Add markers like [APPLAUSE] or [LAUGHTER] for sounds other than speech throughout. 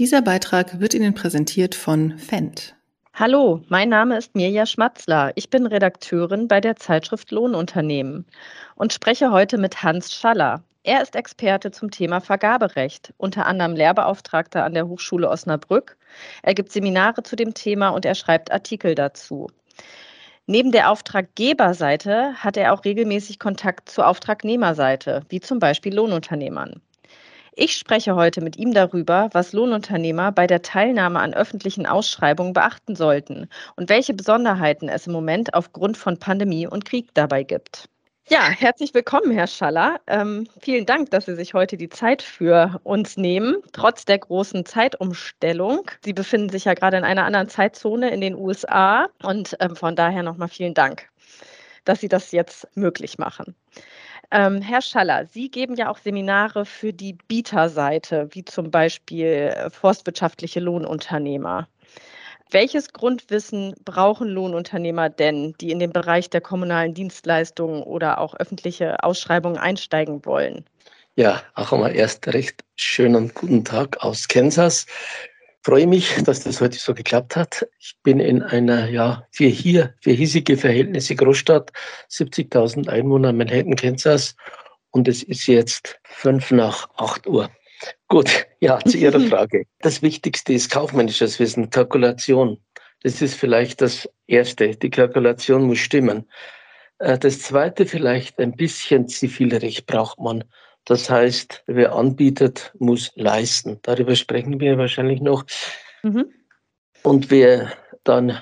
Dieser Beitrag wird Ihnen präsentiert von Fendt. Hallo, mein Name ist Mirja Schmatzler. Ich bin Redakteurin bei der Zeitschrift Lohnunternehmen und spreche heute mit Hans Schaller. Er ist Experte zum Thema Vergaberecht, unter anderem Lehrbeauftragter an der Hochschule Osnabrück. Er gibt Seminare zu dem Thema und er schreibt Artikel dazu. Neben der Auftraggeberseite hat er auch regelmäßig Kontakt zur Auftragnehmerseite, wie zum Beispiel Lohnunternehmern. Ich spreche heute mit ihm darüber, was Lohnunternehmer bei der Teilnahme an öffentlichen Ausschreibungen beachten sollten und welche Besonderheiten es im Moment aufgrund von Pandemie und Krieg dabei gibt. Ja, herzlich willkommen, Herr Schaller. Ähm, vielen Dank, dass Sie sich heute die Zeit für uns nehmen, trotz der großen Zeitumstellung. Sie befinden sich ja gerade in einer anderen Zeitzone in den USA und ähm, von daher nochmal vielen Dank, dass Sie das jetzt möglich machen. Ähm, Herr Schaller, Sie geben ja auch Seminare für die Bieterseite, wie zum Beispiel äh, forstwirtschaftliche Lohnunternehmer. Welches Grundwissen brauchen Lohnunternehmer denn, die in den Bereich der kommunalen Dienstleistungen oder auch öffentliche Ausschreibungen einsteigen wollen? Ja, auch einmal erst recht schönen guten Tag aus Kansas freue mich, dass das heute so geklappt hat. Ich bin in einer, ja, für hier, für hiesige Verhältnisse Großstadt, 70.000 Einwohner, Manhattan, Kansas. Und es ist jetzt fünf nach acht Uhr. Gut, ja, zu Ihrer [LAUGHS] Frage. Das Wichtigste ist kaufmännisches Wissen, Kalkulation. Das ist vielleicht das Erste. Die Kalkulation muss stimmen. Äh, das Zweite vielleicht ein bisschen Zivilrecht braucht man. Das heißt, wer anbietet, muss leisten. Darüber sprechen wir wahrscheinlich noch. Mhm. Und wer dann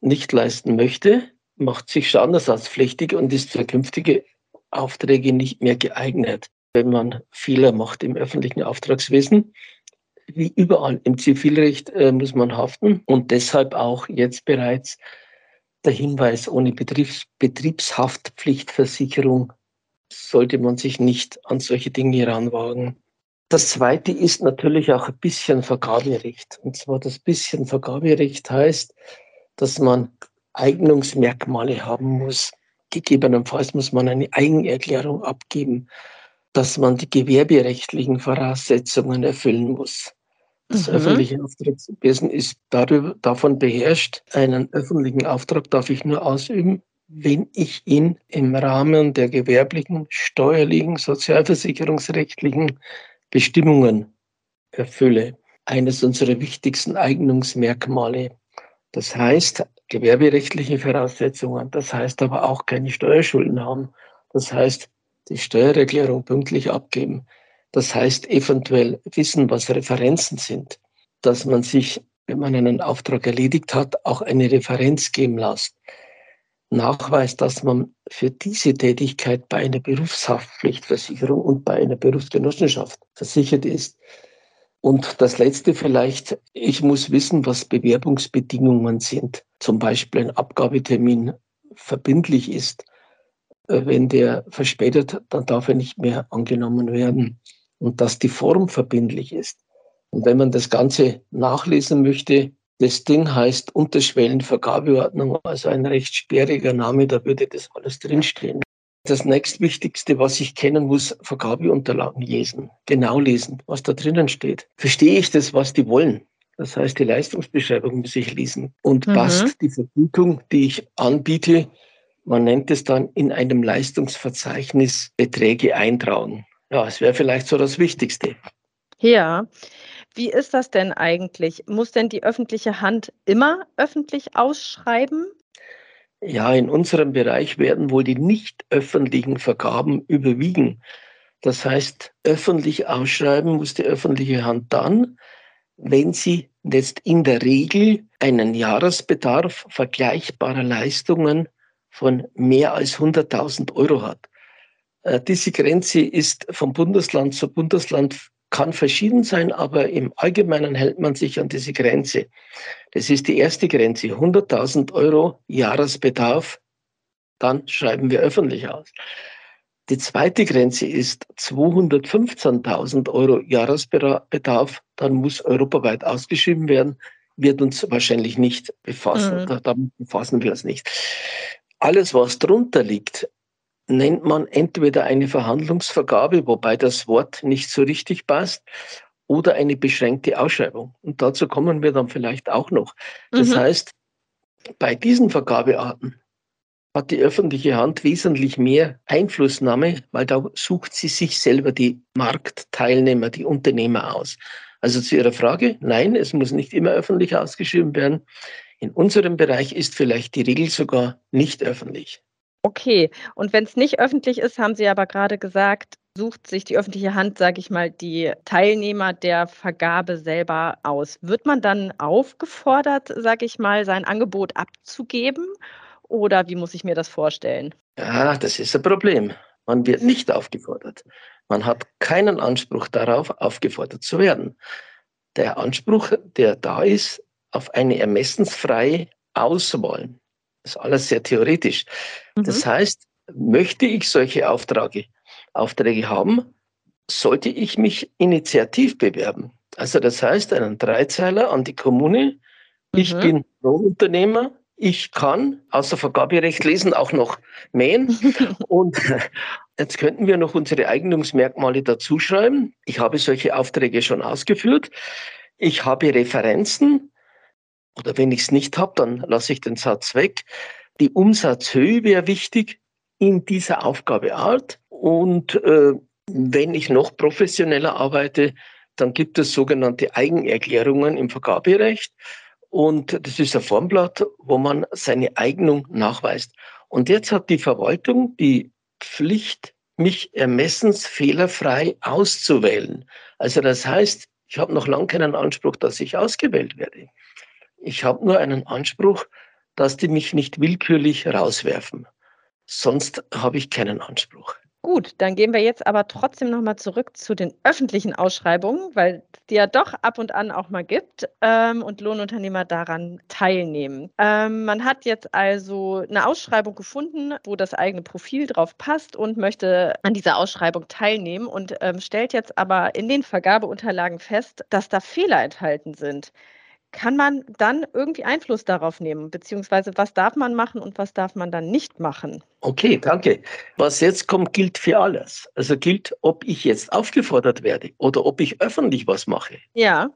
nicht leisten möchte, macht sich schadenersatzpflichtig und ist für künftige Aufträge nicht mehr geeignet. Wenn man Fehler macht im öffentlichen Auftragswesen, wie überall im Zivilrecht äh, muss man haften und deshalb auch jetzt bereits der Hinweis, ohne Betriebs Betriebshaftpflichtversicherung sollte man sich nicht an solche Dinge heranwagen. Das zweite ist natürlich auch ein bisschen Vergaberecht. Und zwar das bisschen Vergaberecht heißt, dass man Eignungsmerkmale haben muss. Gegebenenfalls muss man eine Eigenerklärung abgeben, dass man die gewerberechtlichen Voraussetzungen erfüllen muss. Das mhm. öffentliche Auftragswesen ist darüber, davon beherrscht, einen öffentlichen Auftrag darf ich nur ausüben, wenn ich ihn im Rahmen der gewerblichen, steuerlichen, sozialversicherungsrechtlichen Bestimmungen erfülle. Eines unserer wichtigsten Eignungsmerkmale. Das heißt, gewerberechtliche Voraussetzungen, das heißt aber auch keine Steuerschulden haben. Das heißt, die Steuererklärung pünktlich abgeben. Das heißt, eventuell wissen, was Referenzen sind. Dass man sich, wenn man einen Auftrag erledigt hat, auch eine Referenz geben lässt. Nachweis, dass man für diese Tätigkeit bei einer Berufshaftpflichtversicherung und bei einer Berufsgenossenschaft versichert ist. Und das Letzte vielleicht, ich muss wissen, was Bewerbungsbedingungen sind. Zum Beispiel ein Abgabetermin verbindlich ist. Wenn der verspätet, dann darf er nicht mehr angenommen werden. Und dass die Form verbindlich ist. Und wenn man das Ganze nachlesen möchte, das Ding heißt Unterschwellenvergabeordnung, also ein recht sperriger Name, da würde das alles drinstehen. Das nächstwichtigste, was ich kennen muss, Vergabeunterlagen lesen, genau lesen, was da drinnen steht. Verstehe ich das, was die wollen? Das heißt, die Leistungsbeschreibung muss ich lesen. Und mhm. passt die Vergütung, die ich anbiete, man nennt es dann in einem Leistungsverzeichnis Beträge eintragen. Ja, es wäre vielleicht so das Wichtigste. Ja, wie ist das denn eigentlich? Muss denn die öffentliche Hand immer öffentlich ausschreiben? Ja, in unserem Bereich werden wohl die nicht öffentlichen Vergaben überwiegen. Das heißt, öffentlich ausschreiben muss die öffentliche Hand dann, wenn sie jetzt in der Regel einen Jahresbedarf vergleichbarer Leistungen von mehr als 100.000 Euro hat. Äh, diese Grenze ist vom Bundesland zu Bundesland kann verschieden sein, aber im Allgemeinen hält man sich an diese Grenze. Das ist die erste Grenze, 100.000 Euro Jahresbedarf, dann schreiben wir öffentlich aus. Die zweite Grenze ist 215.000 Euro Jahresbedarf, dann muss europaweit ausgeschrieben werden, wird uns wahrscheinlich nicht befassen. Mhm. Damit befassen wir uns nicht. Alles, was drunter liegt, nennt man entweder eine Verhandlungsvergabe, wobei das Wort nicht so richtig passt, oder eine beschränkte Ausschreibung. Und dazu kommen wir dann vielleicht auch noch. Das mhm. heißt, bei diesen Vergabearten hat die öffentliche Hand wesentlich mehr Einflussnahme, weil da sucht sie sich selber die Marktteilnehmer, die Unternehmer aus. Also zu Ihrer Frage, nein, es muss nicht immer öffentlich ausgeschrieben werden. In unserem Bereich ist vielleicht die Regel sogar nicht öffentlich. Okay, und wenn es nicht öffentlich ist, haben Sie aber gerade gesagt, sucht sich die öffentliche Hand, sage ich mal, die Teilnehmer der Vergabe selber aus. Wird man dann aufgefordert, sage ich mal, sein Angebot abzugeben? Oder wie muss ich mir das vorstellen? Ja, das ist ein Problem. Man wird nicht aufgefordert. Man hat keinen Anspruch darauf, aufgefordert zu werden. Der Anspruch, der da ist, auf eine ermessensfreie Auswahl. Das ist alles sehr theoretisch. Mhm. Das heißt, möchte ich solche Aufträge, Aufträge haben, sollte ich mich initiativ bewerben. Also das heißt, einen Dreizeiler an die Kommune. Ich mhm. bin Lohnunternehmer. Ich kann außer Vergaberecht lesen auch noch mähen. [LAUGHS] Und jetzt könnten wir noch unsere Eignungsmerkmale dazuschreiben. Ich habe solche Aufträge schon ausgeführt. Ich habe Referenzen oder wenn ich es nicht habe, dann lasse ich den Satz weg. Die Umsatzhöhe wäre wichtig in dieser Aufgabeart. Und äh, wenn ich noch professioneller arbeite, dann gibt es sogenannte Eigenerklärungen im Vergaberecht. Und das ist ein Formblatt, wo man seine Eignung nachweist. Und jetzt hat die Verwaltung die Pflicht, mich ermessensfehlerfrei auszuwählen. Also das heißt, ich habe noch lange keinen Anspruch, dass ich ausgewählt werde. Ich habe nur einen Anspruch, dass die mich nicht willkürlich rauswerfen. Sonst habe ich keinen Anspruch. Gut, dann gehen wir jetzt aber trotzdem nochmal zurück zu den öffentlichen Ausschreibungen, weil es die ja doch ab und an auch mal gibt ähm, und Lohnunternehmer daran teilnehmen. Ähm, man hat jetzt also eine Ausschreibung gefunden, wo das eigene Profil drauf passt und möchte an dieser Ausschreibung teilnehmen und ähm, stellt jetzt aber in den Vergabeunterlagen fest, dass da Fehler enthalten sind kann man dann irgendwie Einfluss darauf nehmen? Beziehungsweise was darf man machen und was darf man dann nicht machen? Okay, danke. Was jetzt kommt, gilt für alles. Also gilt, ob ich jetzt aufgefordert werde oder ob ich öffentlich was mache. Ja.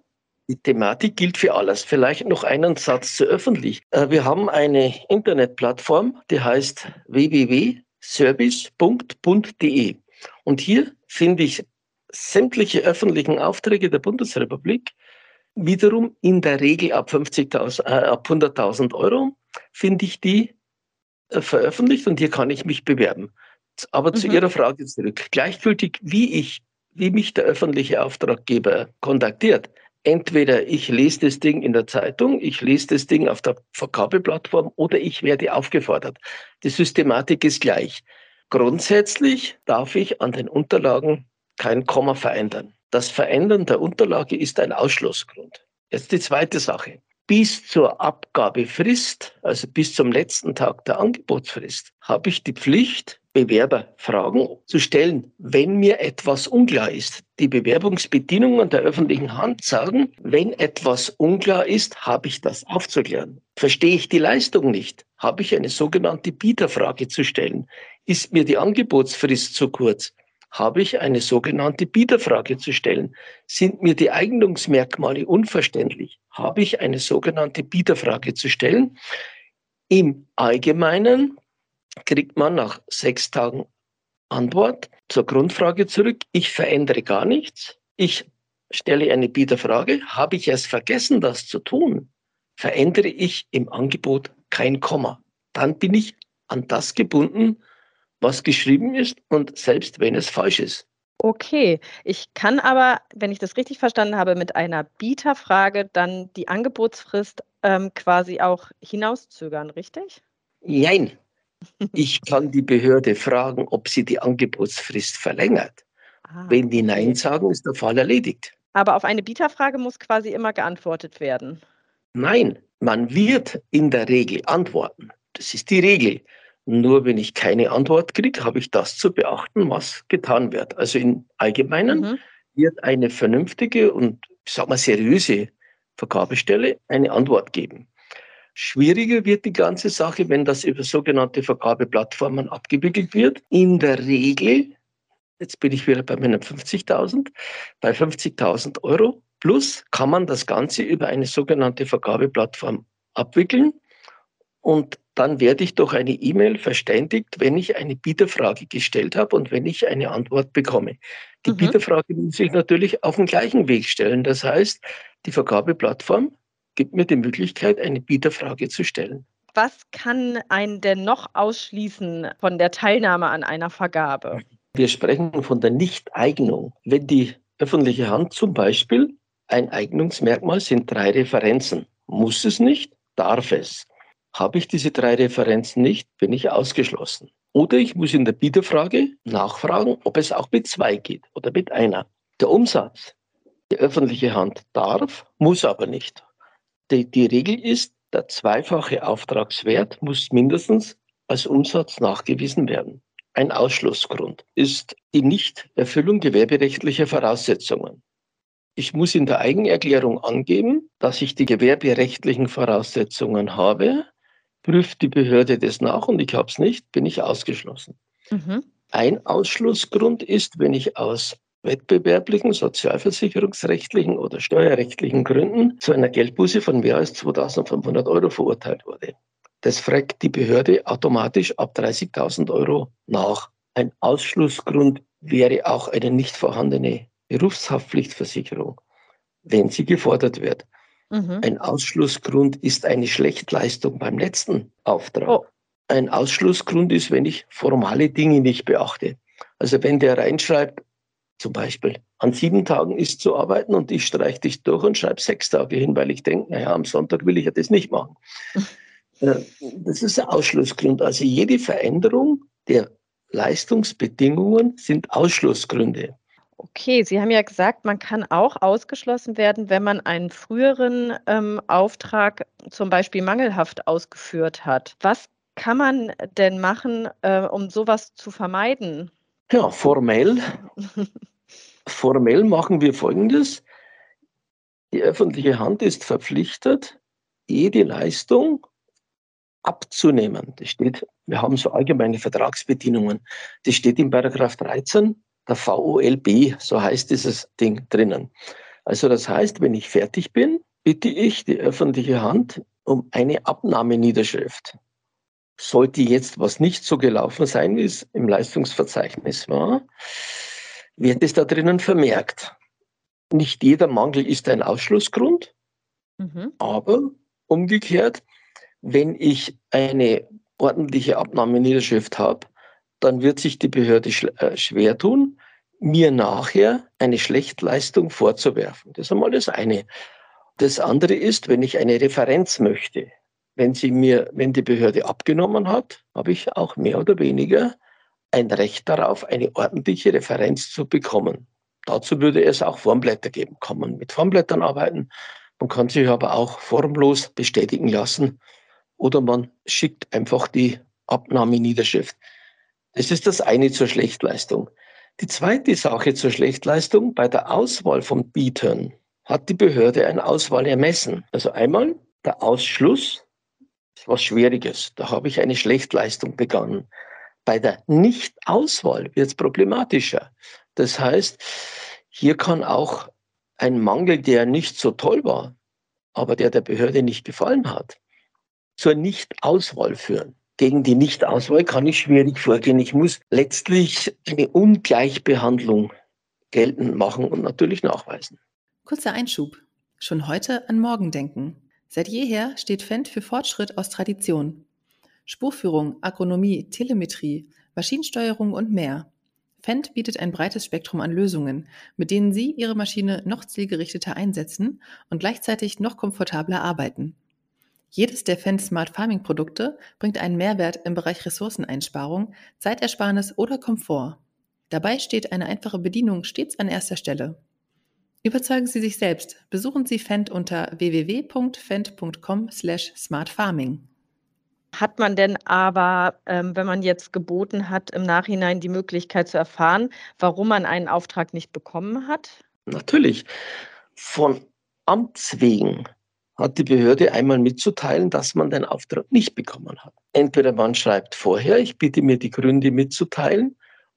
Die Thematik gilt für alles. Vielleicht noch einen Satz zu öffentlich. Äh, wir haben eine Internetplattform, die heißt www.service.bund.de. Und hier finde ich sämtliche öffentlichen Aufträge der Bundesrepublik wiederum in der Regel ab 50.000, äh, ab 100.000 Euro finde ich die äh, veröffentlicht und hier kann ich mich bewerben. Aber mhm. zu Ihrer Frage zurück. Gleichgültig, wie ich, wie mich der öffentliche Auftraggeber kontaktiert. Entweder ich lese das Ding in der Zeitung, ich lese das Ding auf der Verkabeplattform oder ich werde aufgefordert. Die Systematik ist gleich. Grundsätzlich darf ich an den Unterlagen kein Komma verändern. Das Verändern der Unterlage ist ein Ausschlussgrund. Jetzt die zweite Sache. Bis zur Abgabefrist, also bis zum letzten Tag der Angebotsfrist, habe ich die Pflicht, Bewerberfragen zu stellen, wenn mir etwas unklar ist. Die Bewerbungsbedingungen der öffentlichen Hand sagen, wenn etwas unklar ist, habe ich das aufzuklären. Verstehe ich die Leistung nicht, habe ich eine sogenannte Bieterfrage zu stellen. Ist mir die Angebotsfrist zu kurz, habe ich eine sogenannte Bieterfrage zu stellen. Sind mir die Eignungsmerkmale unverständlich? Habe ich eine sogenannte Bieterfrage zu stellen? Im Allgemeinen kriegt man nach sechs Tagen Antwort zur Grundfrage zurück. Ich verändere gar nichts. Ich stelle eine Bieterfrage. Habe ich es vergessen, das zu tun? Verändere ich im Angebot kein Komma. Dann bin ich an das gebunden, was geschrieben ist und selbst wenn es falsch ist. Okay, ich kann aber, wenn ich das richtig verstanden habe, mit einer Bieterfrage dann die Angebotsfrist ähm, quasi auch hinauszögern, richtig? Nein. [LAUGHS] Ich kann die Behörde fragen, ob sie die Angebotsfrist verlängert. Ah, wenn die Nein sagen, ist der Fall erledigt. Aber auf eine Bieterfrage muss quasi immer geantwortet werden. Nein, man wird in der Regel antworten. Das ist die Regel. Nur wenn ich keine Antwort kriege, habe ich das zu beachten, was getan wird. Also im Allgemeinen mhm. wird eine vernünftige und, ich sag mal, seriöse Vergabestelle eine Antwort geben. Schwieriger wird die ganze Sache, wenn das über sogenannte Vergabeplattformen abgewickelt wird. In der Regel Jetzt bin ich wieder bei meinen 50.000. Bei 50.000 Euro plus kann man das Ganze über eine sogenannte Vergabeplattform abwickeln. Und dann werde ich durch eine E-Mail verständigt, wenn ich eine Bieterfrage gestellt habe und wenn ich eine Antwort bekomme. Die mhm. Bieterfrage muss ich natürlich auf den gleichen Weg stellen. Das heißt, die Vergabeplattform gibt mir die Möglichkeit, eine Bieterfrage zu stellen. Was kann einen denn noch ausschließen von der Teilnahme an einer Vergabe? Wir sprechen von der Nichteignung. Wenn die öffentliche Hand zum Beispiel ein Eignungsmerkmal sind drei Referenzen. Muss es nicht, darf es. Habe ich diese drei Referenzen nicht, bin ich ausgeschlossen. Oder ich muss in der Bieterfrage nachfragen, ob es auch mit zwei geht oder mit einer. Der Umsatz, die öffentliche Hand darf, muss aber nicht. Die, die Regel ist, der zweifache Auftragswert muss mindestens als Umsatz nachgewiesen werden. Ein Ausschlussgrund ist die Nichterfüllung gewerberechtlicher Voraussetzungen. Ich muss in der Eigenerklärung angeben, dass ich die gewerberechtlichen Voraussetzungen habe. Prüft die Behörde das nach und ich habe es nicht, bin ich ausgeschlossen. Mhm. Ein Ausschlussgrund ist, wenn ich aus wettbewerblichen, sozialversicherungsrechtlichen oder steuerrechtlichen Gründen zu einer Geldbuße von mehr als 2500 Euro verurteilt wurde. Das fragt die Behörde automatisch ab 30.000 Euro nach. Ein Ausschlussgrund wäre auch eine nicht vorhandene Berufshaftpflichtversicherung, wenn sie gefordert wird. Mhm. Ein Ausschlussgrund ist eine Schlechtleistung beim letzten Auftrag. Oh. Ein Ausschlussgrund ist, wenn ich formale Dinge nicht beachte. Also wenn der reinschreibt, zum Beispiel, an sieben Tagen ist zu arbeiten und ich streiche dich durch und schreibe sechs Tage hin, weil ich denke, naja, am Sonntag will ich ja das nicht machen. [LAUGHS] Äh, das ist ein Ausschlussgrund. Also jede Veränderung der Leistungsbedingungen sind Ausschlussgründe. Okay, Sie haben ja gesagt, man kann auch ausgeschlossen werden, wenn man einen früheren ähm, Auftrag zum Beispiel mangelhaft ausgeführt hat. Was kann man denn machen, äh, um sowas zu vermeiden? Ja, formell, [LAUGHS] formell machen wir Folgendes. Die öffentliche Hand ist verpflichtet, jede Leistung abzunehmen. Das steht, wir haben so allgemeine Vertragsbedingungen. Das steht in Paragraph 13 der VOLB, so heißt dieses Ding drinnen. Also das heißt, wenn ich fertig bin, bitte ich die öffentliche Hand um eine Abnahmeniederschrift. Sollte jetzt was nicht so gelaufen sein, wie es im Leistungsverzeichnis war, wird es da drinnen vermerkt. Nicht jeder Mangel ist ein Ausschlussgrund, mhm. aber umgekehrt, wenn ich eine ordentliche Abnahmeniederschrift habe, dann wird sich die Behörde äh, schwer tun, mir nachher eine Schlechtleistung vorzuwerfen. Das ist einmal das eine. Das andere ist, wenn ich eine Referenz möchte, wenn sie mir, wenn die Behörde abgenommen hat, habe ich auch mehr oder weniger ein Recht darauf, eine ordentliche Referenz zu bekommen. Dazu würde es auch Formblätter geben. Kann man mit Formblättern arbeiten. Man kann sich aber auch formlos bestätigen lassen oder man schickt einfach die Abnahmeniederschrift. Das ist das eine zur Schlechtleistung. Die zweite Sache zur Schlechtleistung, bei der Auswahl von Bietern hat die Behörde eine Auswahl ermessen. Also einmal der Ausschluss, ist was Schwieriges. Da habe ich eine Schlechtleistung begangen. Bei der Nichtauswahl wird es problematischer. Das heißt, hier kann auch ein Mangel, der nicht so toll war, aber der der Behörde nicht gefallen hat, zur Nichtauswahl führen gegen die Nichtauswahl kann ich schwierig vorgehen. Ich muss letztlich eine Ungleichbehandlung geltend machen und natürlich nachweisen. Kurzer Einschub. Schon heute an morgen denken. Seit jeher steht Fendt für Fortschritt aus Tradition. Spurführung, Agronomie, Telemetrie, Maschinensteuerung und mehr. Fendt bietet ein breites Spektrum an Lösungen, mit denen Sie Ihre Maschine noch zielgerichteter einsetzen und gleichzeitig noch komfortabler arbeiten. Jedes der Fendt Smart Farming Produkte bringt einen Mehrwert im Bereich Ressourceneinsparung, Zeitersparnis oder Komfort. Dabei steht eine einfache Bedienung stets an erster Stelle. Überzeugen Sie sich selbst. Besuchen Sie Fendt unter www.fendt.com/smartfarming. Hat man denn aber, ähm, wenn man jetzt geboten hat, im Nachhinein die Möglichkeit zu erfahren, warum man einen Auftrag nicht bekommen hat? Natürlich. Von Amts wegen hat die Behörde einmal mitzuteilen, dass man den Auftrag nicht bekommen hat. Entweder man schreibt vorher, ich bitte mir die Gründe mitzuteilen,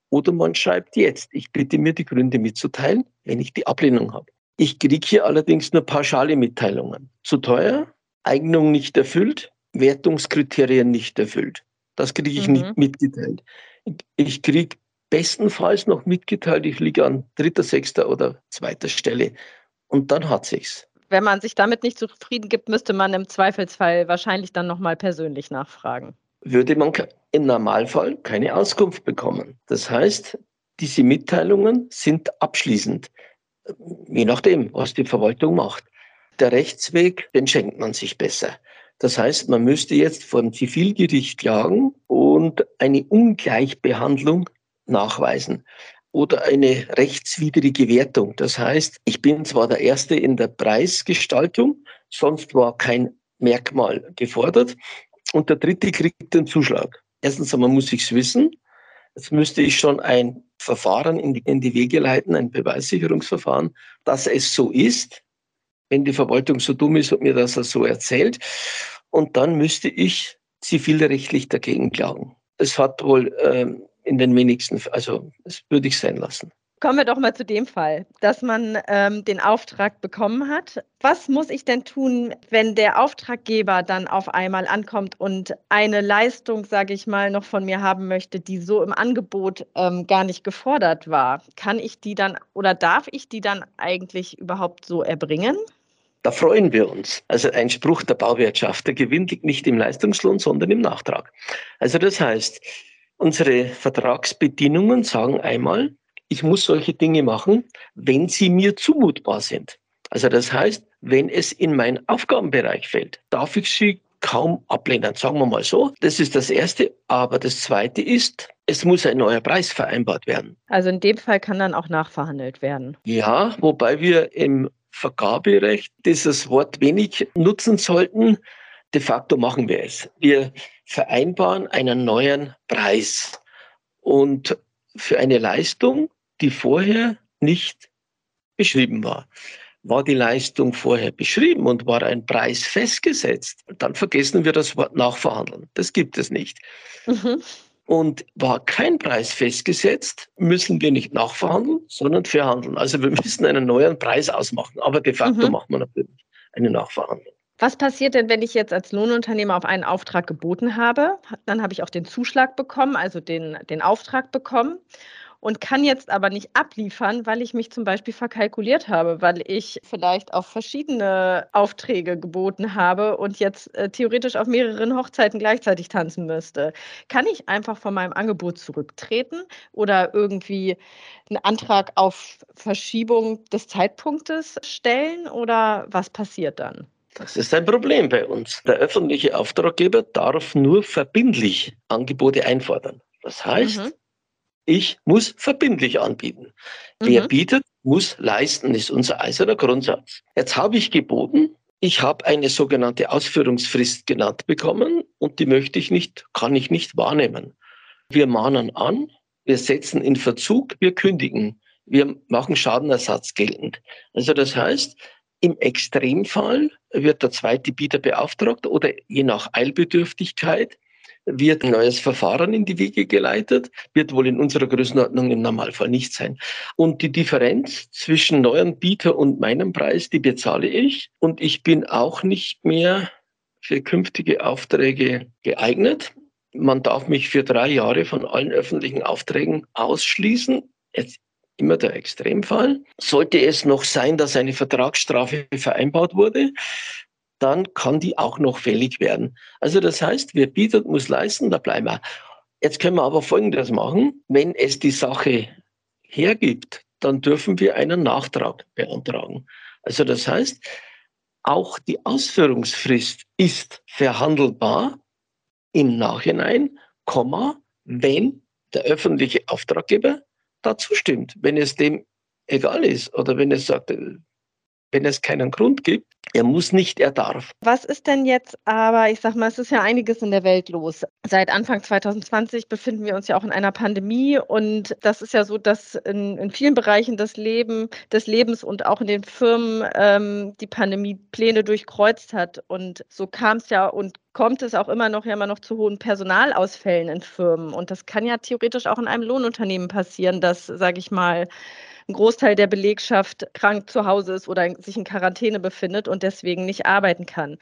oder man schreibt jetzt. Ich bitte mir die Gründe mitzuteilen, wenn ich die Ablehnung habe. Ich kriege hier allerdings nur pauschale Mitteilungen. Zu teuer, Eignung nicht erfüllt, Wertungskriterien nicht erfüllt. Das kriege ich mhm. nicht mitgeteilt. Ich kriege bestenfalls noch mitgeteilt, ich liege an dritter, sechster oder zweiter Stelle. Und dann hat sich's. Wenn man sich damit nicht zufrieden gibt, müsste man im Zweifelsfall wahrscheinlich dann nochmal persönlich nachfragen. Würde man im Normalfall keine Auskunft bekommen. Das heißt, diese Mitteilungen sind abschließend, je nachdem, was die Verwaltung macht. Der Rechtsweg, den schenkt man sich besser. Das heißt, man müsste jetzt vor dem Zivilgericht klagen und eine Ungleichbehandlung nachweisen oder eine rechtswidrige Wertung. Das heißt, ich bin zwar der Erste in der Preisgestaltung, sonst war kein Merkmal gefordert und der Dritte kriegt den Zuschlag. Erstens einmal muss ich es wissen. Jetzt müsste ich schon ein Verfahren in die, in die Wege leiten, ein Beweissicherungsverfahren, dass es so ist, wenn die Verwaltung so dumm ist und mir das so erzählt. Und dann müsste ich zivilrechtlich dagegen klagen. Es hat wohl ähm, in den wenigsten, also das würde ich sein lassen. Kommen wir doch mal zu dem Fall, dass man ähm, den Auftrag bekommen hat. Was muss ich denn tun, wenn der Auftraggeber dann auf einmal ankommt und eine Leistung, sage ich mal, noch von mir haben möchte, die so im Angebot ähm, gar nicht gefordert war? Kann ich die dann oder darf ich die dann eigentlich überhaupt so erbringen? Da freuen wir uns. Also ein Spruch der Bauwirtschaft, der Gewinn liegt nicht im Leistungslohn, sondern im Nachtrag. Also das heißt, unsere Vertragsbedingungen sagen einmal, ich muss solche Dinge machen, wenn sie mir zumutbar sind. Also das heißt, wenn es in meinen Aufgabenbereich fällt, darf ich sie kaum ablehnen, sagen wir mal so. Das ist das Erste. Aber das Zweite ist, es muss ein neuer Preis vereinbart werden. Also in dem Fall kann dann auch nachverhandelt werden. Ja, wobei wir im Vergaberecht dieses Wort wenig nutzen sollten. De facto machen wir es. Wir vereinbaren einen neuen Preis. Und für eine Leistung, die vorher nicht beschrieben war. War die Leistung vorher beschrieben und war ein Preis festgesetzt, dann vergessen wir das Wort nachverhandeln. Das gibt es nicht. Mhm. Und war kein Preis festgesetzt, müssen wir nicht nachverhandeln, sondern verhandeln. Also wir [LAUGHS] müssen einen neuen Preis ausmachen. Aber de facto mhm. macht man natürlich eine Nachverhandlung. Was passiert denn, wenn ich jetzt als Lohnunternehmer auf einen Auftrag geboten habe? Dann habe ich auch den Zuschlag bekommen, also den, den Auftrag bekommen und kann jetzt aber nicht abliefern, weil ich mich zum Beispiel verkalkuliert habe, weil ich vielleicht auf verschiedene Aufträge geboten habe und jetzt äh, theoretisch auf mehreren Hochzeiten gleichzeitig tanzen müsste. Kann ich einfach von meinem Angebot zurücktreten oder irgendwie einen Antrag auf Verschiebung des Zeitpunktes stellen oder was passiert dann? Das ist ein Problem bei uns. Der öffentliche Auftraggeber darf nur verbindlich Angebote einfordern. Das heißt, mhm. Ich muss verbindlich anbieten. Mhm. Wer bietet, muss leisten, ist unser eiserner Grundsatz. Jetzt habe ich geboten, ich habe eine sogenannte Ausführungsfrist genannt bekommen und die möchte ich nicht, kann ich nicht wahrnehmen. Wir mahnen an, wir setzen in Verzug, wir kündigen, wir machen Schadenersatz geltend. Also das heißt, im Extremfall wird der zweite Bieter beauftragt oder je nach Eilbedürftigkeit wird ein neues Verfahren in die Wege geleitet, wird wohl in unserer Größenordnung im Normalfall nicht sein. Und die Differenz zwischen neuen Bieter und meinem Preis, die bezahle ich. Und ich bin auch nicht mehr für künftige Aufträge geeignet. Man darf mich für drei Jahre von allen öffentlichen Aufträgen ausschließen. Jetzt immer der Extremfall. Sollte es noch sein, dass eine Vertragsstrafe vereinbart wurde, dann kann die auch noch fällig werden. Also das heißt, wer bietet, muss leisten, da bleiben wir. Jetzt können wir aber Folgendes machen. Wenn es die Sache hergibt, dann dürfen wir einen Nachtrag beantragen. Also das heißt, auch die Ausführungsfrist ist verhandelbar im Nachhinein, Komma, wenn der öffentliche Auftraggeber dazu stimmt. Wenn es dem egal ist oder wenn es sagt, wenn es keinen Grund gibt. Er muss nicht, er darf. Was ist denn jetzt aber, ich sag mal, es ist ja einiges in der Welt los. Seit Anfang 2020 befinden wir uns ja auch in einer Pandemie und das ist ja so, dass in, in vielen Bereichen des, Leben, des Lebens und auch in den Firmen ähm, die Pandemie Pläne durchkreuzt hat. Und so kam es ja und kommt es auch immer noch ja immer noch zu hohen Personalausfällen in Firmen. Und das kann ja theoretisch auch in einem Lohnunternehmen passieren, dass, sage ich mal, ein Großteil der Belegschaft krank zu Hause ist oder sich in Quarantäne befindet und deswegen nicht arbeiten kann.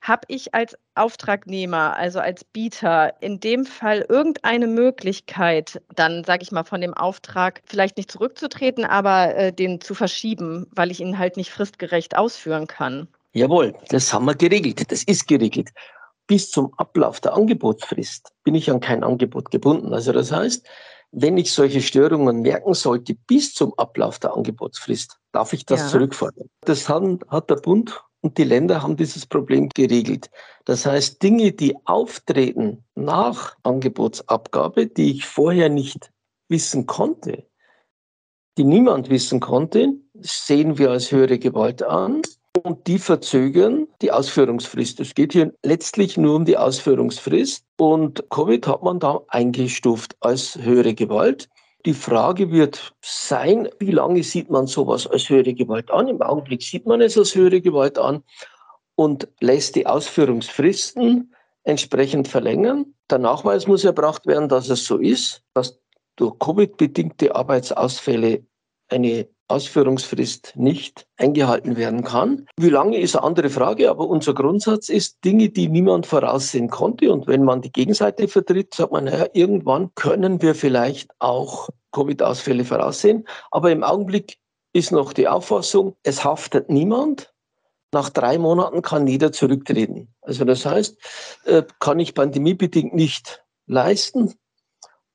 Habe ich als Auftragnehmer, also als Bieter, in dem Fall irgendeine Möglichkeit, dann sage ich mal von dem Auftrag vielleicht nicht zurückzutreten, aber äh, den zu verschieben, weil ich ihn halt nicht fristgerecht ausführen kann? Jawohl, das haben wir geregelt. Das ist geregelt. Bis zum Ablauf der Angebotsfrist bin ich an kein Angebot gebunden. Also das heißt, wenn ich solche Störungen merken sollte bis zum Ablauf der Angebotsfrist, darf ich das ja. zurückfordern. Das hat, hat der Bund und die Länder haben dieses Problem geregelt. Das heißt, Dinge, die auftreten nach Angebotsabgabe, die ich vorher nicht wissen konnte, die niemand wissen konnte, sehen wir als höhere Gewalt an und die verzögern die Ausführungsfrist. Es geht hier letztlich nur um die Ausführungsfrist und Covid hat man da eingestuft als höhere Gewalt. Die Frage wird sein, wie lange sieht man sowas als höhere Gewalt an? Im Augenblick sieht man es als höhere Gewalt an und lässt die Ausführungsfristen entsprechend verlängern. Der Nachweis muss erbracht werden, dass es so ist, dass durch Covid-bedingte Arbeitsausfälle eine Ausführungsfrist nicht eingehalten werden kann. Wie lange ist eine andere Frage, aber unser Grundsatz ist Dinge, die niemand voraussehen konnte. Und wenn man die Gegenseite vertritt, sagt man, naja, irgendwann können wir vielleicht auch Covid-Ausfälle voraussehen. Aber im Augenblick ist noch die Auffassung, es haftet niemand. Nach drei Monaten kann jeder zurücktreten. Also das heißt, äh, kann ich pandemiebedingt nicht leisten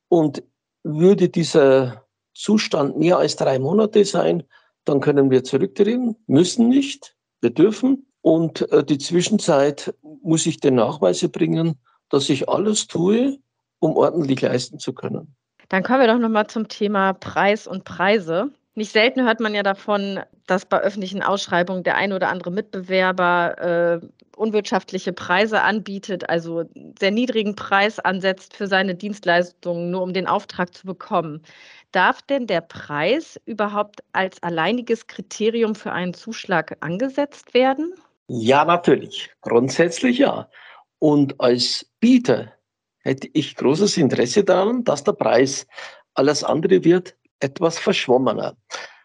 und würde dieser Zustand mehr als drei Monate sein, dann können wir zurücktreten, müssen nicht, wir dürfen. Und äh, die Zwischenzeit muss ich den Nachweis bringen, dass ich alles tue, um ordentlich leisten zu können. Dann kommen wir doch nochmal zum Thema Preis und Preise. Nicht selten hört man ja davon, dass bei öffentlichen Ausschreibungen der ein oder andere Mitbewerber äh, unwirtschaftliche Preise anbietet, also sehr niedrigen Preis ansetzt für seine Dienstleistungen, nur um den Auftrag zu bekommen. Darf denn der Preis überhaupt als alleiniges Kriterium für einen Zuschlag angesetzt werden? Ja, natürlich. Grundsätzlich ja. Und als Bieter hätte ich großes Interesse daran, dass der Preis alles andere wird etwas verschwommener.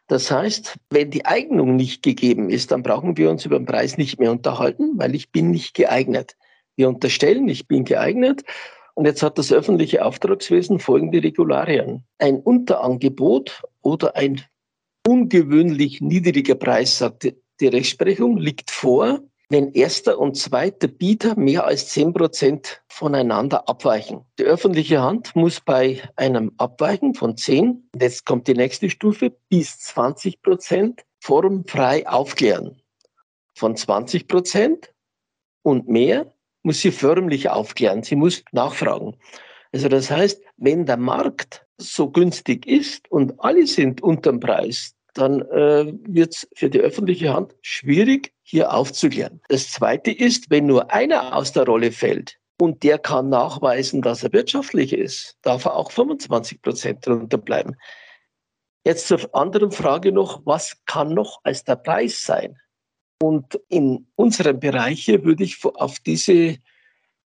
Das heißt, wenn die Eignung nicht gegeben ist, dann brauchen wir uns über den Preis nicht mehr unterhalten, weil ich bin nicht geeignet. Wir unterstellen, ich bin geeignet. Und jetzt hat das öffentliche Auftragswesen folgende Regularien. Ein Unterangebot oder ein ungewöhnlich niedriger Preis, sagt die Rechtsprechung, liegt vor, wenn erster und zweiter Bieter mehr als zehn Prozent voneinander abweichen. Die öffentliche Hand muss bei einem Abweichen von zehn, jetzt kommt die nächste Stufe, bis 20 Prozent formfrei aufklären. Von 20 Prozent und mehr muss sie förmlich aufklären. Sie muss nachfragen. Also das heißt, wenn der Markt so günstig ist und alle sind unterm Preis, dann äh, wird es für die öffentliche Hand schwierig, hier aufzuklären. Das Zweite ist, wenn nur einer aus der Rolle fällt und der kann nachweisen, dass er wirtschaftlich ist, darf er auch 25 Prozent drunter bleiben. Jetzt zur anderen Frage noch, was kann noch als der Preis sein? Und in unserem Bereich hier würde ich auf diese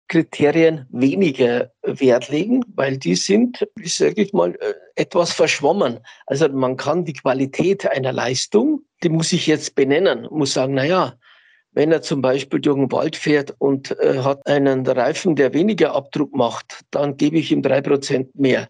Kriterien weniger Wert legen, weil die sind, sage ich mal, äh, etwas verschwommen. Also man kann die Qualität einer Leistung, die muss ich jetzt benennen, muss sagen, na ja, wenn er zum Beispiel durch den Wald fährt und äh, hat einen Reifen, der weniger Abdruck macht, dann gebe ich ihm drei Prozent mehr.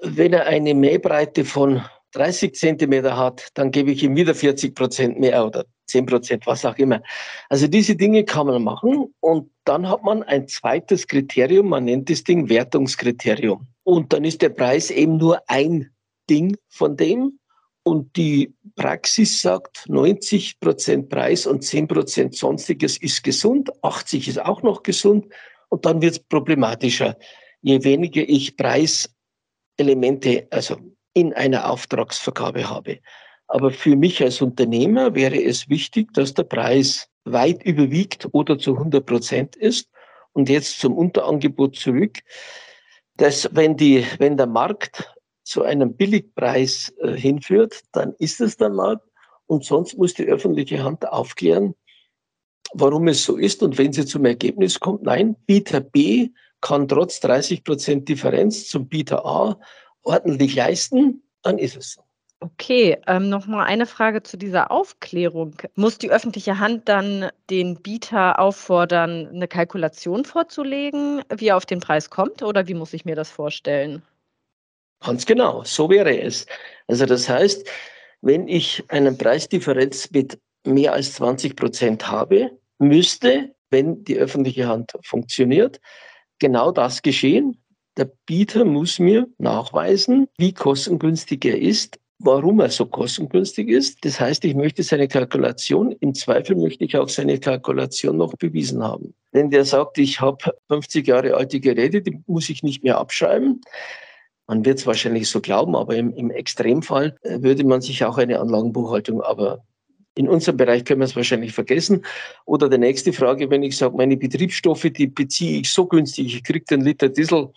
Wenn er eine Mähbreite von 30 Zentimeter hat, dann gebe ich ihm wieder 40 Prozent mehr oder 10 Prozent, was auch immer. Also diese Dinge kann man machen und dann hat man ein zweites Kriterium, man nennt das Ding Wertungskriterium. Und dann ist der Preis eben nur ein Ding von dem. Und die Praxis sagt, 90 Prozent Preis und 10 Prozent Sonstiges ist gesund, 80 ist auch noch gesund. Und dann wird es problematischer. Je weniger ich Preiselemente, also in einer Auftragsvergabe habe. Aber für mich als Unternehmer wäre es wichtig, dass der Preis weit überwiegt oder zu 100 Prozent ist. Und jetzt zum Unterangebot zurück. Dass wenn, die, wenn der Markt zu einem Billigpreis äh, hinführt, dann ist es der Markt. Und sonst muss die öffentliche Hand aufklären, warum es so ist. Und wenn sie zum Ergebnis kommt, nein, Bieter B kann trotz 30 Prozent Differenz zum Bieter A ordentlich leisten, dann ist es so. Okay, ähm, nochmal eine Frage zu dieser Aufklärung. Muss die öffentliche Hand dann den Bieter auffordern, eine Kalkulation vorzulegen, wie er auf den Preis kommt, oder wie muss ich mir das vorstellen? Ganz genau, so wäre es. Also das heißt, wenn ich eine Preisdifferenz mit mehr als 20 Prozent habe, müsste, wenn die öffentliche Hand funktioniert, genau das geschehen. Der Bieter muss mir nachweisen, wie kostengünstig er ist warum er so kostengünstig ist. Das heißt, ich möchte seine Kalkulation, im Zweifel möchte ich auch seine Kalkulation noch bewiesen haben. Wenn der sagt, ich habe 50 Jahre alte Geräte, die muss ich nicht mehr abschreiben, man wird es wahrscheinlich so glauben, aber im, im, Extremfall äh, würde man sich auch eine Anlagenbuchhaltung, aber in unserem Bereich können wir es wahrscheinlich vergessen. Oder die nächste Frage, wenn ich sage, meine Betriebsstoffe, die beziehe ich so günstig, ich kriege den Liter Diesel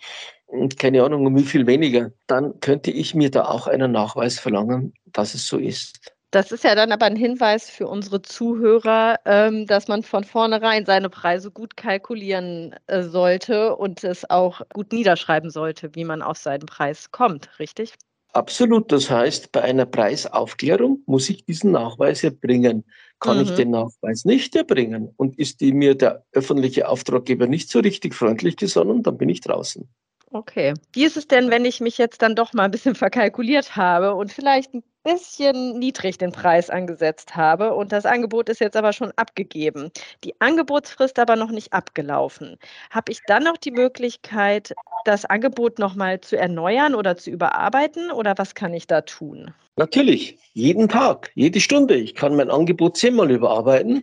keine Ahnung, um wie viel weniger, dann könnte ich mir da auch einen Nachweis verlangen, dass es so ist. Das ist ja dann aber ein Hinweis für unsere Zuhörer, ähm, dass man von vornherein seine Preise gut kalkulieren äh, sollte und es auch gut niederschreiben sollte, wie man auf seinen Preis kommt, richtig? Absolut. Das heißt, bei einer Preisaufklärung muss ich diesen Nachweis erbringen. Kann mhm. ich den Nachweis nicht erbringen und ist die mir der öffentliche Auftraggeber nicht so richtig freundlich gesonnen, dann bin ich draußen. Okay. Wie ist es denn, wenn ich mich jetzt dann doch mal ein bisschen [LAUGHS] verkalkuliert habe und vielleicht ein bisschen niedrig den Preis angesetzt habe und das Angebot ist jetzt aber schon abgegeben, die Angebotsfrist aber noch nicht abgelaufen? Habe ich dann noch die Möglichkeit, das Angebot nochmal zu erneuern oder zu überarbeiten oder was kann ich da tun? Natürlich, jeden Tag, jede Stunde. Ich kann mein Angebot zehnmal überarbeiten.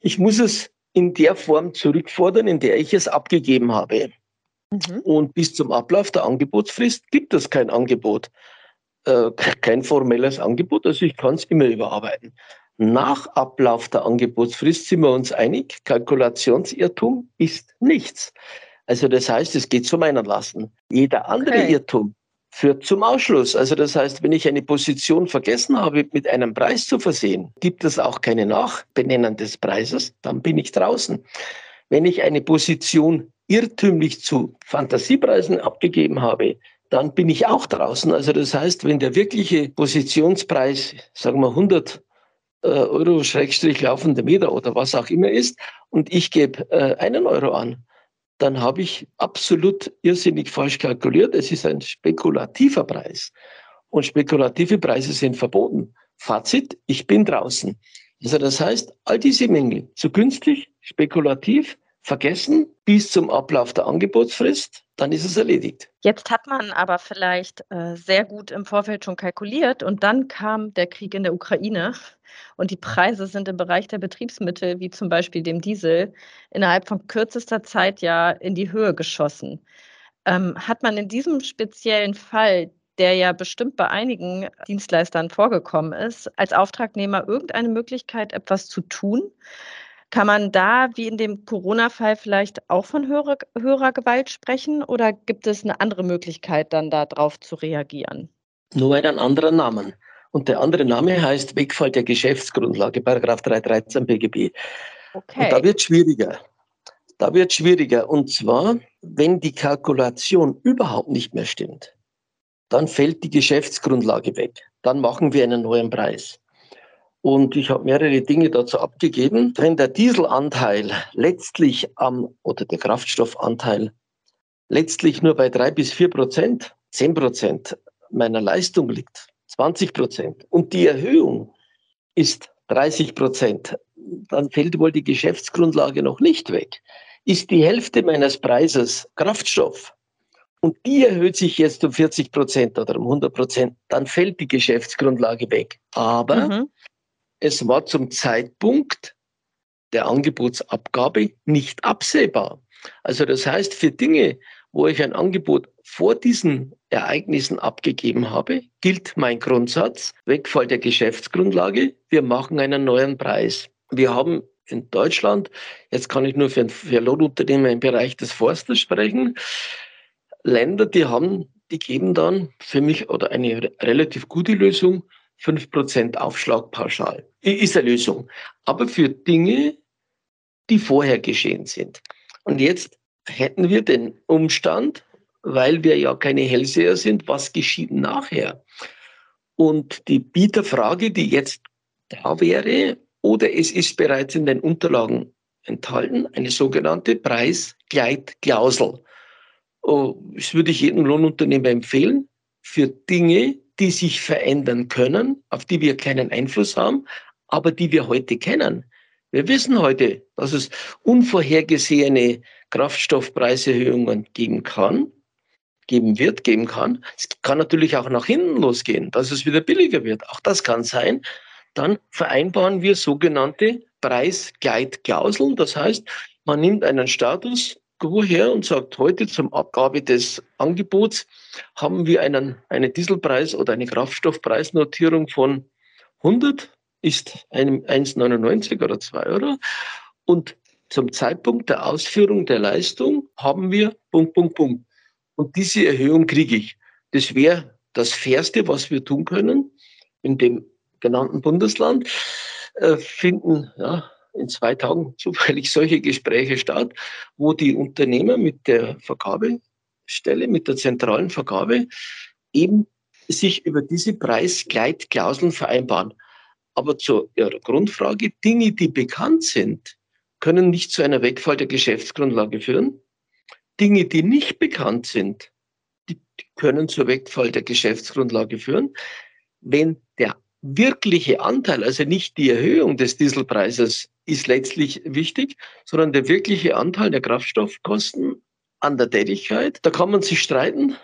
Ich muss es in der Form zurückfordern, in der ich es abgegeben habe. Mhm. Und bis zum Ablauf der Angebotsfrist gibt es kein Angebot, äh, kein formelles Angebot, also ich kann es immer überarbeiten. Nach Ablauf der Angebotsfrist sind wir uns einig, Kalkulationsirrtum ist nichts. Also das heißt, es geht zum Einlassen. Jeder andere okay. Irrtum führt zum Ausschluss. Also das heißt, wenn ich eine Position vergessen habe, mit einem Preis zu versehen, gibt es auch keine Nachbenennen des Preises, dann bin ich draußen. Wenn ich eine Position irrtümlich zu Fantasiepreisen abgegeben habe, dann bin ich auch draußen. Also das heißt, wenn der wirkliche Positionspreis, sagen wir 100 äh, Euro Schrägstrich laufende Meter oder was auch immer ist und ich gebe äh, einen Euro an, dann habe ich absolut irrsinnig falsch kalkuliert. Es ist ein spekulativer Preis und spekulative Preise sind verboten. Fazit, ich bin draußen. Also das heißt, all diese Mängel, zu günstig, spekulativ, vergessen bis zum Ablauf der Angebotsfrist, dann ist es erledigt. Jetzt hat man aber vielleicht äh, sehr gut im Vorfeld schon kalkuliert und dann kam der Krieg in der Ukraine und die Preise sind im Bereich der Betriebsmittel, wie zum Beispiel dem Diesel, innerhalb von kürzester Zeit ja in die Höhe geschossen. Ähm, hat man in diesem speziellen Fall der ja bestimmt bei einigen Dienstleistern vorgekommen ist, als Auftragnehmer irgendeine Möglichkeit, etwas zu tun? Kann man da, wie in dem Corona-Fall, vielleicht auch von höherer, höherer Gewalt sprechen oder gibt es eine andere Möglichkeit, dann darauf zu reagieren? Nur einen anderen Namen. Und der andere Name heißt Wegfall der Geschäftsgrundlage, Paragraph 313 BGB. Okay. Und da wird schwieriger. Da wird schwieriger. Und zwar, wenn die Kalkulation überhaupt nicht mehr stimmt, dann fällt die Geschäftsgrundlage weg. Dann machen wir einen neuen Preis. Und ich habe mehrere Dinge dazu abgegeben. Wenn der Dieselanteil letztlich am, oder der Kraftstoffanteil letztlich nur bei drei bis vier Prozent, zehn Prozent meiner Leistung liegt, 20 Prozent, und die Erhöhung ist 30 Prozent, dann fällt wohl die Geschäftsgrundlage noch nicht weg. Ist die Hälfte meines Preises Kraftstoff und die erhöht sich jetzt um 40 Prozent oder um 100 Prozent, dann fällt die Geschäftsgrundlage weg. Aber mhm es war zum Zeitpunkt der Angebotsabgabe nicht absehbar. Also das heißt, für Dinge, wo ich ein Angebot vor diesen Ereignissen abgegeben habe, gilt mein Grundsatz, Wegfall der Geschäftsgrundlage, wir machen einen neuen Preis. Wir haben in Deutschland, jetzt kann ich nur für, für Lohnunternehmer im Bereich des Forsters sprechen, Länder, die haben, die geben dann für mich oder eine relativ gute Lösung 5% Aufschlag pauschal. Ist eine Lösung. Aber für Dinge, die vorher geschehen sind. Und jetzt hätten wir den Umstand, weil wir ja keine Hellseher sind, was geschieht nachher? Und die Bieterfrage, die jetzt da wäre, oder es ist bereits in den Unterlagen enthalten, eine sogenannte Preisgleitklausel. Oh, das würde ich jedem Lohnunternehmer empfehlen, für Dinge, die sich verändern können, auf die wir keinen Einfluss haben, aber die wir heute kennen. Wir wissen heute, dass es unvorhergesehene Kraftstoffpreiserhöhungen geben kann, geben wird, geben kann. Es kann natürlich auch nach hinten losgehen, dass es wieder billiger wird. Auch das kann sein. Dann vereinbaren wir sogenannte Preisgleitklauseln. Das heißt, man nimmt einen Status quo her und sagt, heute zum Abgabe des Angebots haben wir einen, eine Dieselpreis- oder eine Kraftstoffpreisnotierung von 100 ist 1,99 oder 2 Euro. Und zum Zeitpunkt der Ausführung der Leistung haben wir Punkt, Punkt, Punkt. Und diese Erhöhung kriege ich. Das wäre das Fairste, was wir tun können. In dem genannten Bundesland äh, finden ja, in zwei Tagen [LAUGHS] zufällig solche Gespräche statt, wo die Unternehmer mit der Vergabestelle, mit der zentralen Vergabe eben sich über diese Preisgleitklauseln vereinbaren. Aber zu Ihrer Grundfrage, Dinge, die bekannt sind, können nicht zu einer Wegfall der Geschäftsgrundlage führen. Dinge, die nicht bekannt sind, die können zur Wegfall der Geschäftsgrundlage führen. Wenn der wirkliche Anteil, also nicht die Erhöhung des Dieselpreises ist letztlich wichtig, sondern der wirkliche Anteil der Kraftstoffkosten an der Tätigkeit, da kann man sich streiten,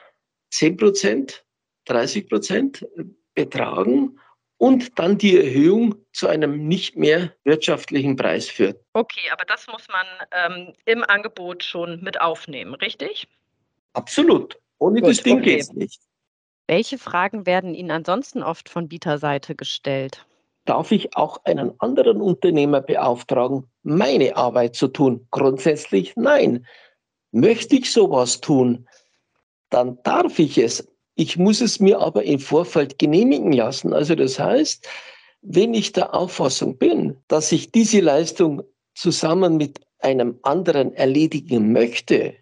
10 Prozent, 30 Prozent betragen und dann die Erhöhung zu einem nicht mehr wirtschaftlichen Preis führt. Okay, aber das muss man ähm, im Angebot schon mit aufnehmen, richtig? Absolut. Ohne Gut, das Ding okay. geht es nicht. Welche Fragen werden Ihnen ansonsten oft von Bieterseite gestellt? Darf ich auch einen anderen Unternehmer beauftragen, meine Arbeit zu tun? Grundsätzlich nein. Möchte ich sowas tun, dann darf ich es. Ich muss es mir aber im Vorfeld genehmigen lassen. Also das heißt, wenn ich der Auffassung bin, dass ich diese Leistung zusammen mit einem anderen erledigen möchte,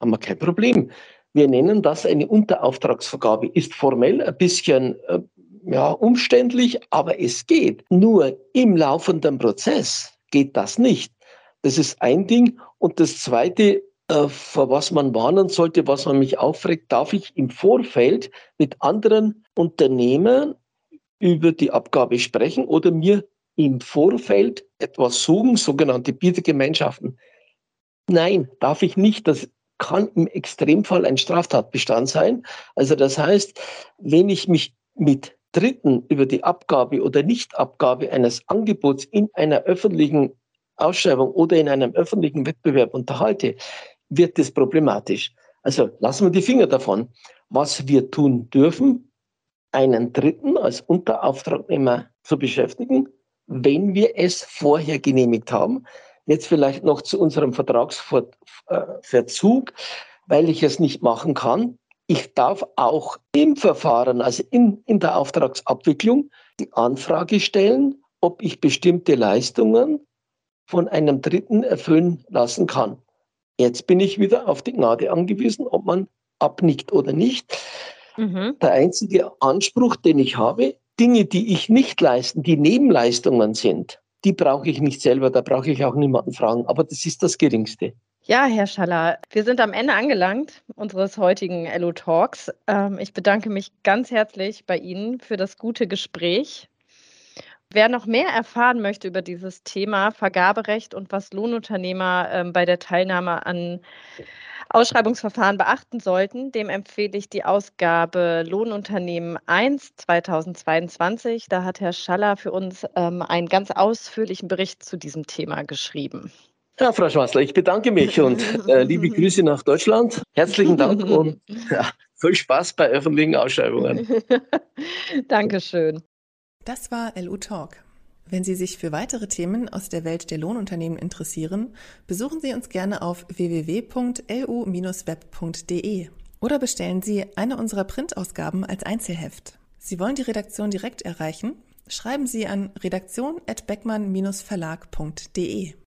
haben wir kein Problem. Wir nennen das eine Unterauftragsvergabe. Ist formell ein bisschen äh, ja, umständlich, aber es geht. Nur im laufenden Prozess geht das nicht. Das ist ein Ding. Und das Zweite, äh, vor was man warnen sollte, was man mich aufregt, darf ich im Vorfeld mit anderen Unternehmern über die Abgabe sprechen oder mir im Vorfeld etwas suchen, sogenannte Bietergemeinschaften. Nein, darf ich nicht. Das kann im Extremfall ein Straftatbestand sein. Also das heißt, wenn ich mich mit Dritten über die Abgabe oder Nichtabgabe eines Angebots in einer öffentlichen Ausschreibung oder in einem öffentlichen Wettbewerb unterhalte, wird es problematisch. Also lassen wir die Finger davon. Was wir tun dürfen, einen Dritten als Unterauftragnehmer zu beschäftigen, wenn wir es vorher genehmigt haben. Jetzt vielleicht noch zu unserem Vertragsverzug, weil ich es nicht machen kann. Ich darf auch im Verfahren, also in, in der Auftragsabwicklung, die Anfrage stellen, ob ich bestimmte Leistungen von einem Dritten erfüllen lassen kann. Jetzt bin ich wieder auf die Gnade angewiesen, ob man abnickt oder nicht. Mhm. Der einzige Anspruch, den ich habe, Dinge, die ich nicht leisten, die Nebenleistungen sind, die brauche ich nicht selber, da brauche ich auch niemanden fragen. Aber das ist das Geringste. Ja, Herr Schaller, wir sind am Ende angelangt unseres heutigen LO Talks. Ähm, ich bedanke mich ganz herzlich bei Ihnen für das gute Gespräch. Wer noch mehr erfahren möchte über dieses Thema Vergaberecht und was Lohnunternehmer ähm, bei der Teilnahme an Ausschreibungsverfahren beachten sollten, dem empfehle ich die Ausgabe Lohnunternehmen 1 2022. Da hat Herr Schaller für uns ähm, einen ganz ausführlichen Bericht zu diesem Thema geschrieben. Ja, Frau Schwarzler, ich bedanke mich und äh, liebe [LAUGHS] Grüße nach Deutschland. Herzlichen Dank [LAUGHS] und ja, viel Spaß bei öffentlichen Ausschreibungen. [LAUGHS] Dankeschön. Das war LU Talk. Wenn Sie sich für weitere Themen aus der Welt der Lohnunternehmen interessieren, besuchen Sie uns gerne auf www.lu-web.de oder bestellen Sie eine unserer Printausgaben als Einzelheft. Sie wollen die Redaktion direkt erreichen? Schreiben Sie an redaktion@beckmann-verlag.de.